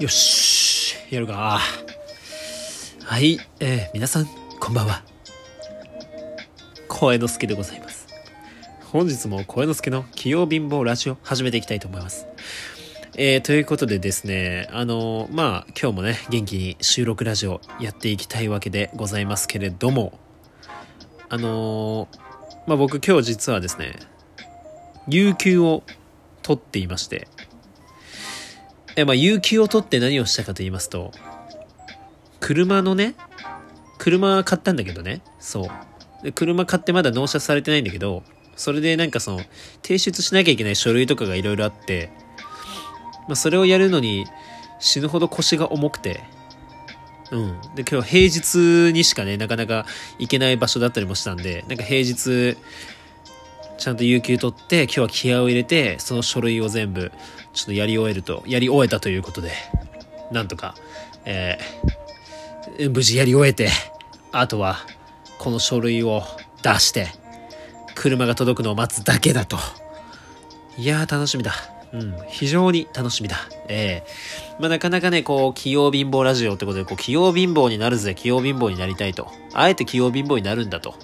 よし、やるか。はい、えー、皆さん、こんばんは。声之助でございます。本日も声之助の器用貧乏ラジオ始めていきたいと思います。えー、ということでですね、あのー、まあ、今日もね、元気に収録ラジオやっていきたいわけでございますけれども、あのー、まあ僕今日実はですね、有給を取っていまして、え、まあ、有給を取って何をしたかと言いますと、車のね、車買ったんだけどね、そう。で、車買ってまだ納車されてないんだけど、それでなんかその、提出しなきゃいけない書類とかがいろいろあって、まあ、それをやるのに死ぬほど腰が重くて、うん。で、今日平日にしかね、なかなか行けない場所だったりもしたんで、なんか平日、ちゃんと有給取って、今日は気合を入れて、その書類を全部、ちょっとやり終えると、やり終えたということで、なんとか、えー、無事やり終えて、あとは、この書類を出して、車が届くのを待つだけだと。いやー楽しみだ。うん、非常に楽しみだ。ええー、まあ、なかなかね、こう、器用貧乏ラジオってことで、こう、器用貧乏になるぜ、器用貧乏になりたいと。あえて器用貧乏になるんだと。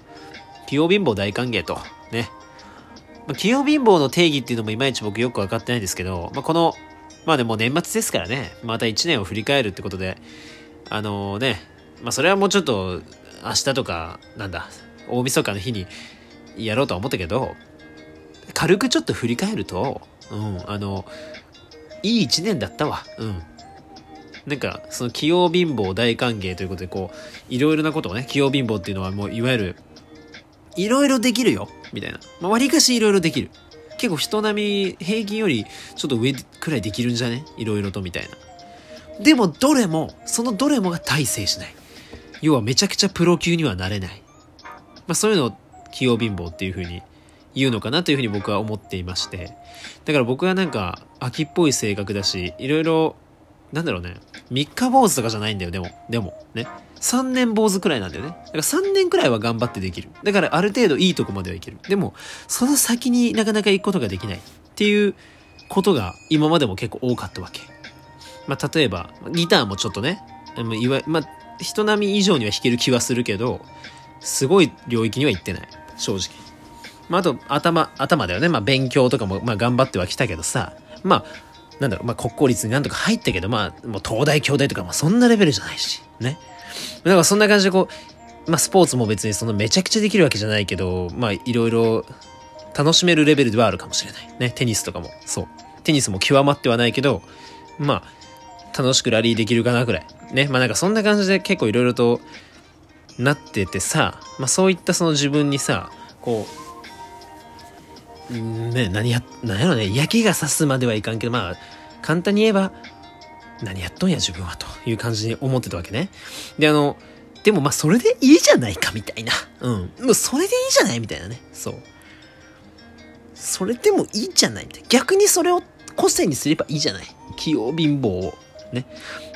器用貧乏大歓迎と。ね。まあ、器用貧乏の定義っていうのもいまいち僕よくわかってないんですけど、まあ、この、まあでも年末ですからね、また1年を振り返るってことで、あのー、ね、まあそれはもうちょっと明日とか、なんだ、大晦日の日にやろうとは思ったけど、軽くちょっと振り返ると、うん、あの、いい1年だったわ。うん。なんか、その器用貧乏大歓迎ということで、こう、いろいろなことをね、器用貧乏っていうのはもう、いわゆる、いろいろできるよ、みたいな。まあ、割かしいろいろできる。結構人並み、平均よりちょっと上くらいできるんじゃね？いろいろとみたいな。でも、どれも、そのどれもが大成しない。要はめちゃくちゃプロ級にはなれない。まあ、そういうのを器用貧乏っていう風に言うのかなというふうに僕は思っていまして。だから僕はなんか、秋っぽい性格だし、いろいろ、なんだろうね、三日坊主とかじゃないんだよ、でも。でも、ね。3年坊主くらいなんだよね。だから3年くらいは頑張ってできる。だからある程度いいとこまではいける。でも、その先になかなか行くことができないっていうことが今までも結構多かったわけ。まあ、例えば、ギターもちょっとね、いわまあ、人並み以上には弾ける気はするけど、すごい領域には行ってない。正直。まあ、あと、頭、頭だよね。まあ、勉強とかも、まあ、頑張ってはきたけどさ、まあ、なんだろう、まあ、国公立になんとか入ったけど、まあ、もう東大、京大とか、まあ、そんなレベルじゃないし、ね。だかそんな感じでこう、まあ、スポーツも別にそのめちゃくちゃできるわけじゃないけど、まあ、いろいろ楽しめるレベルではあるかもしれない。ね。テニスとかも、そう。テニスも極まってはないけど、まあ、楽しくラリーできるかなぐらい。ね。まあ、なんかそんな感じで結構いろいろとなっててさ、まあ、そういったその自分にさ、こう、ね、何や、何やろね、嫌気がさすまではいかんけど、まあ、簡単に言えば、何やっとんや自分はという感じに思ってたわけね。で、あの、でもまあそれでいいじゃないかみたいな。うん。もうそれでいいじゃないみたいなね。そう。それでもいいじゃないみたいな。逆にそれを個性にすればいいじゃない。器用貧乏を。ね。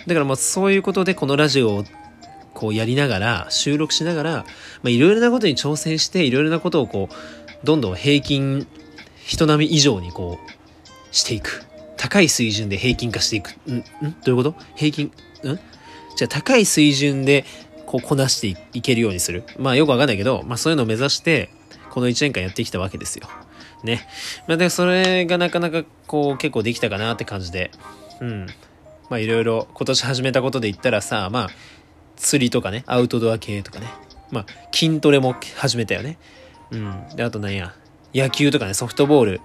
だからまあそういうことでこのラジオをこうやりながら、収録しながら、まあいろいろなことに挑戦して、いろいろなことをこう、どんどん平均人並み以上にこう、していく。高い水準で平均化していく。ん？ん？どういうこと？平均、ん？じゃあ高い水準でこうこなしていけるようにする。まあよくわかんないけど、まあそういうのを目指して、この1年間やってきたわけですよ。ね。まあで、それがなかなかこう結構できたかなって感じで。うん。まあいろいろ今年始めたことで言ったらさ、まあ釣りとかね、アウトドア系とかね。まあ筋トレも始めたよね。うん。で、あとなんや、野球とかね、ソフトボール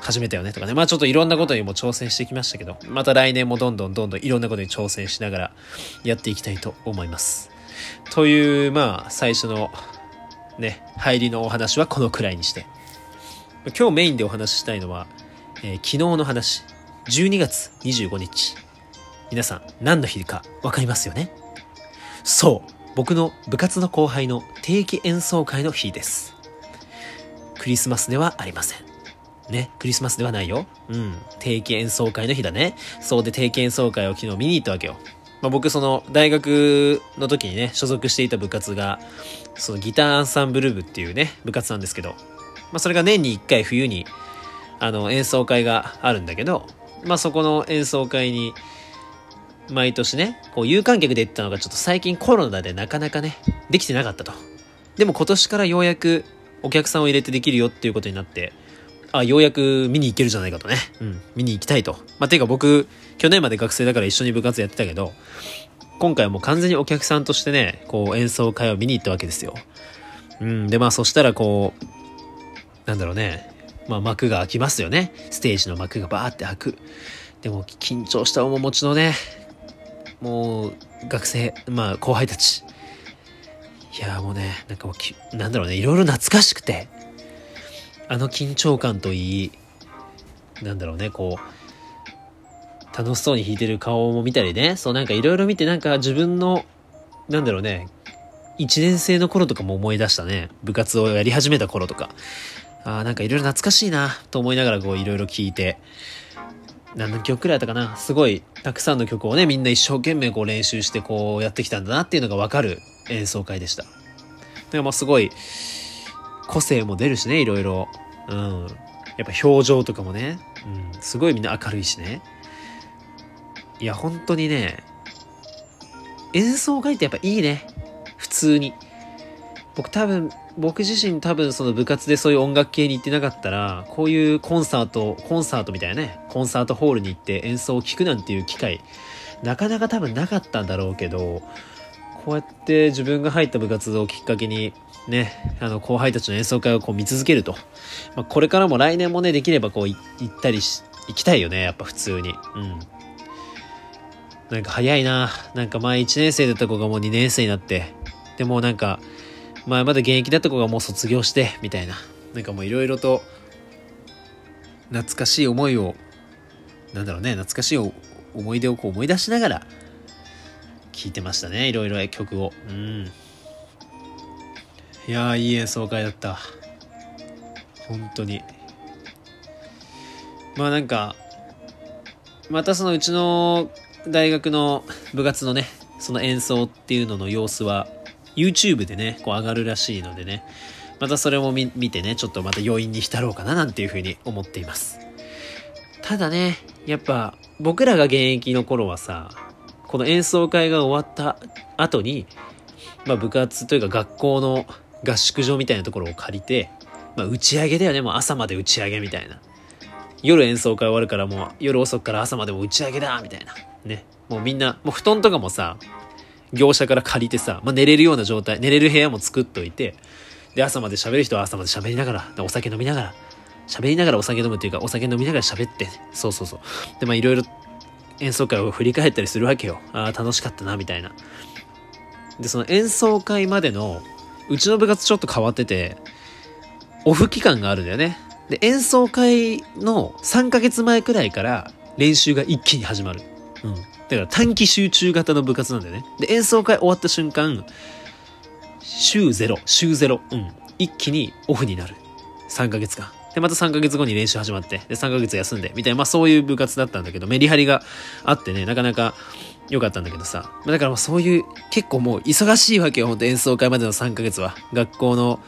始めたよねとかね。まあちょっといろんなことにも挑戦してきましたけど、また来年もどんどんどんどんいろんなことに挑戦しながらやっていきたいと思います。という、まあ最初のね、入りのお話はこのくらいにして。今日メインでお話ししたいのは、えー、昨日の話。12月25日。皆さん何の日かわかりますよね？そう僕の部活の後輩の定期演奏会の日です。クリスマスではありません。ね、クリスマスではないよ。うん。定期演奏会の日だね。そうで定期演奏会を昨日見に行ったわけよ。まあ、僕その大学の時にね、所属していた部活が、そのギターアンサンブル部っていうね、部活なんですけど、まあそれが年に一回冬に、あの演奏会があるんだけど、まあそこの演奏会に、毎年ね、こう有観客で行ったのがちょっと最近コロナでなかなかね、できてなかったと。でも今年からようやくお客さんを入れてできるよっていうことになって、あ、ようやく見に行けるじゃないかとね。うん、見に行きたいと。まあ、ていうか僕、去年まで学生だから一緒に部活やってたけど、今回はもう完全にお客さんとしてね、こう演奏会を見に行ったわけですよ。うん、で、まあそしたらこう、なんだろうね、まあ幕が開きますよね。ステージの幕がバーって開く。でも緊張した面持ちのね、もう学生、まあ後輩たち。いやもうね、なんかもうなんだろうね、いろいろ懐かしくて、あの緊張感といい、なんだろうね、こう、楽しそうに弾いてる顔も見たりね、そうなんかいろいろ見てなんか自分の、なんだろうね、1年生の頃とかも思い出したね。部活をやり始めた頃とか。ああ、なんかいろいろ懐かしいな、と思いながらこういろいろ聞いて。何の曲くらいだったかなすごいたくさんの曲をね、みんな一生懸命こう練習してこうやってきたんだなっていうのがわかる演奏会でした。でもすごい、個性も出るしね、いろいろ。うん。やっぱ表情とかもね、うん、すごいみんな明るいしね。いや、本当にね、演奏会ってやっぱいいね。普通に。僕多分、僕自身多分その部活でそういう音楽系に行ってなかったら、こういうコンサート、コンサートみたいなね、コンサートホールに行って演奏を聴くなんていう機会、なかなか多分なかったんだろうけど、こうやって自分が入った部活動をきっかけに、ね、あの後輩たちの演奏会をこう見続けると。まあ、これからも来年もね、できればこう行ったりし、行きたいよね、やっぱ普通に。うん。なんか早いな。なんか前1年生だった子がもう2年生になって、でもなんか、まあまだ現役だった子がもう卒業して、みたいな。なんかもういろいろと、懐かしい思いを、なんだろうね、懐かしい思い出をこう思い出しながら、聴いてましたね、いろいろ曲を。うん。いや、いい演奏会だった。本当に。まあなんか、またそのうちの大学の部活のね、その演奏っていうのの様子は、YouTube でね、こう上がるらしいのでね、またそれも見てね、ちょっとまた余韻に浸ろうかななんていうふうに思っています。ただね、やっぱ僕らが現役の頃はさ、この演奏会が終わった後に、まあ部活というか学校の合宿場みたいなところを借りて、まあ打ち上げだよね、もう朝まで打ち上げみたいな。夜演奏会終わるからもう夜遅くから朝までも打ち上げだみたいな。ね。もうみんな、もう布団とかもさ、業者から借りてさ、まあ、寝れるような状態、寝れる部屋も作っといて、で、朝まで喋る人は朝まで喋りながら、お酒飲みながら、喋りながらお酒飲むっていうか、お酒飲みながら喋って、そうそうそう。で、まあいろいろ演奏会を振り返ったりするわけよ。ああ、楽しかったな、みたいな。で、その演奏会までの、うちの部活ちょっと変わってて、オフ期間があるんだよね。で、演奏会の3ヶ月前くらいから練習が一気に始まる。うん。だから短期集中型の部活なんだよね。で、演奏会終わった瞬間、週ゼロ、週ゼロ、うん。一気にオフになる。3ヶ月間。で、また3ヶ月後に練習始まって、で、3ヶ月休んで、みたいな、まあそういう部活だったんだけど、メリハリがあってね、なかなか良かったんだけどさ。だからまあそういう、結構もう忙しいわけよ、ほんと演奏会までの3ヶ月は。学校の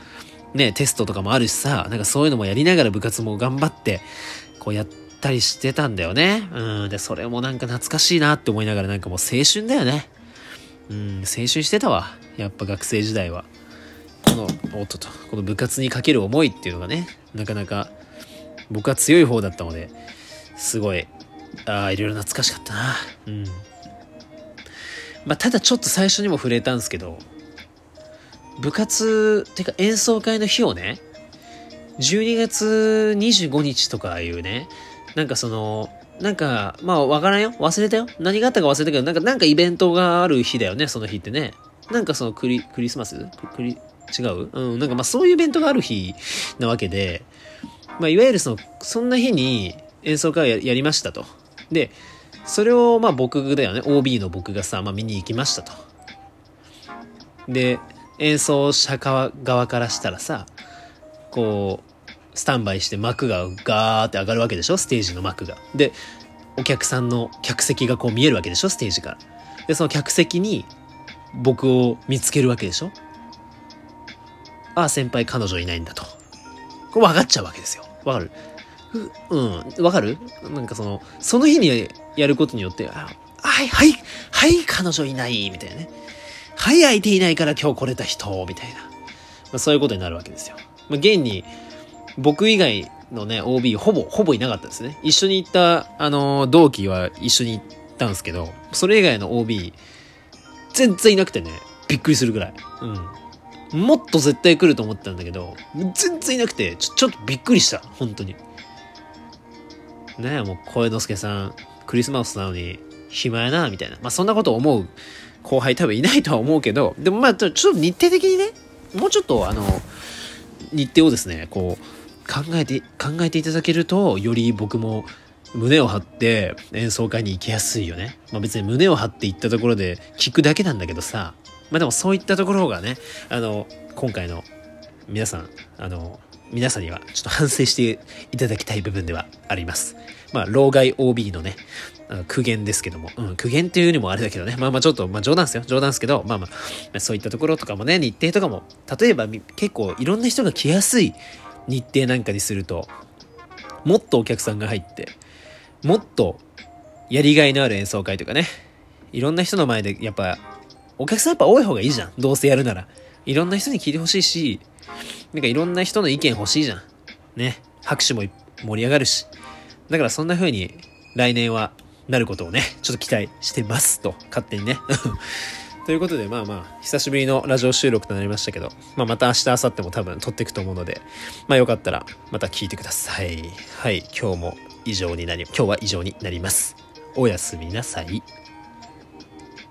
ね、テストとかもあるしさ、なんかそういうのもやりながら部活も頑張って、こうやって、ったりしてたんだよね。うん。で、それもなんか懐かしいなって思いながらなんかもう青春だよね。うん、青春してたわ。やっぱ学生時代は。この、おっとと、この部活にかける思いっていうのがね、なかなか僕は強い方だったので、すごい、ああ、いろいろ懐かしかったな。うん。まあ、ただちょっと最初にも触れたんですけど、部活、てか演奏会の日をね、12月25日とかいうね、なんかその、なんか、まあわからんよ。忘れたよ。何があったか忘れたけど、なんか、なんかイベントがある日だよね、その日ってね。なんかそのクリ、クリスマス？クリ、違う？うん、なんかまあそういうイベントがある日なわけで、まあいわゆるその、そんな日に演奏会をやりましたと。で、それをまあ僕だよね、OB の僕がさ、まあ見に行きましたと。で、演奏者側からしたらさ、こう、スタンバイして幕がガーって上がるわけでしょ？ステージの幕が。で、お客さんの客席がこう見えるわけでしょ？ステージから。で、その客席に僕を見つけるわけでしょ？ああ、先輩彼女いないんだと。これ分かっちゃうわけですよ。わかる？うん。わかる？なんかその、その日にやることによって、あ、あはい、はい、はい、彼女いない、みたいなね。はい、相手いないから今日来れた人、みたいな。まあ、そういうことになるわけですよ。まあ、現に、僕以外のね、OB ほぼ、ほぼいなかったですね。一緒に行った、あのー、同期は一緒に行ったんですけど、それ以外の OB、全然いなくてね、びっくりするぐらい。うん。もっと絶対来ると思ったんだけど、全然いなくて、ちょ、ちょっとびっくりした。本当に。ねえ、もう、声之助さん、クリスマスなのに、暇やな、みたいな。まあ、そんなこと思う後輩多分いないとは思うけど、でもまあ、ちょっと日程的にね、もうちょっと、あの、日程をですね、こう、考えて、考えていただけると、より僕も胸を張って演奏会に行きやすいよね。まあ別に胸を張って行ったところで聞くだけなんだけどさ、まあでもそういったところがね、あの、今回の皆さん、あの、皆さんにはちょっと反省していただきたい部分ではあります。まあ、老害 OB のね、苦言ですけども、うん、苦言っていうよりもあれだけどね、まあまあちょっと、まあ冗談ですよ、冗談ですけど、まあまあ、そういったところとかもね、日程とかも、例えば結構いろんな人が来やすい日程なんかにすると、もっとお客さんが入って、もっとやりがいのある演奏会とかね、いろんな人の前でやっぱ、お客さんやっぱ多い方がいいじゃん。どうせやるなら。いろんな人に聞いてほしいし、なんかいろんな人の意見欲しいじゃん。ね。拍手も盛り上がるし。だからそんな風に来年はなることをね、ちょっと期待してますと、勝手にね。ということで、まあまあ、久しぶりのラジオ収録となりましたけど、まあまた明日、明後日も多分撮っていくと思うので、まあよかったらまた聞いてください。はい、今日も以上になり、今日は以上になります。おやすみなさい。